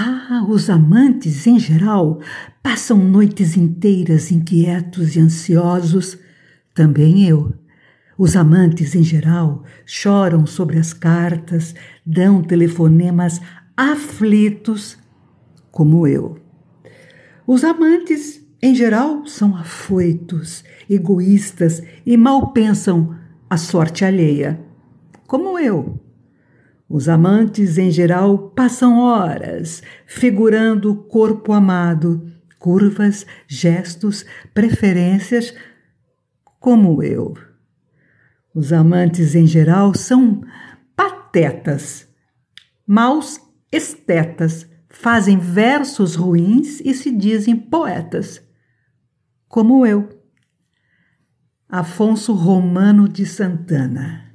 Ah, os amantes, em geral, passam noites inteiras inquietos e ansiosos. Também eu. Os amantes, em geral, choram sobre as cartas, dão telefonemas aflitos, como eu. Os amantes, em geral, são afoitos, egoístas e mal pensam a sorte alheia, como eu. Os amantes, em geral, passam horas figurando o corpo amado, curvas, gestos, preferências, como eu. Os amantes, em geral, são patetas, maus estetas, fazem versos ruins e se dizem poetas, como eu. Afonso Romano de Santana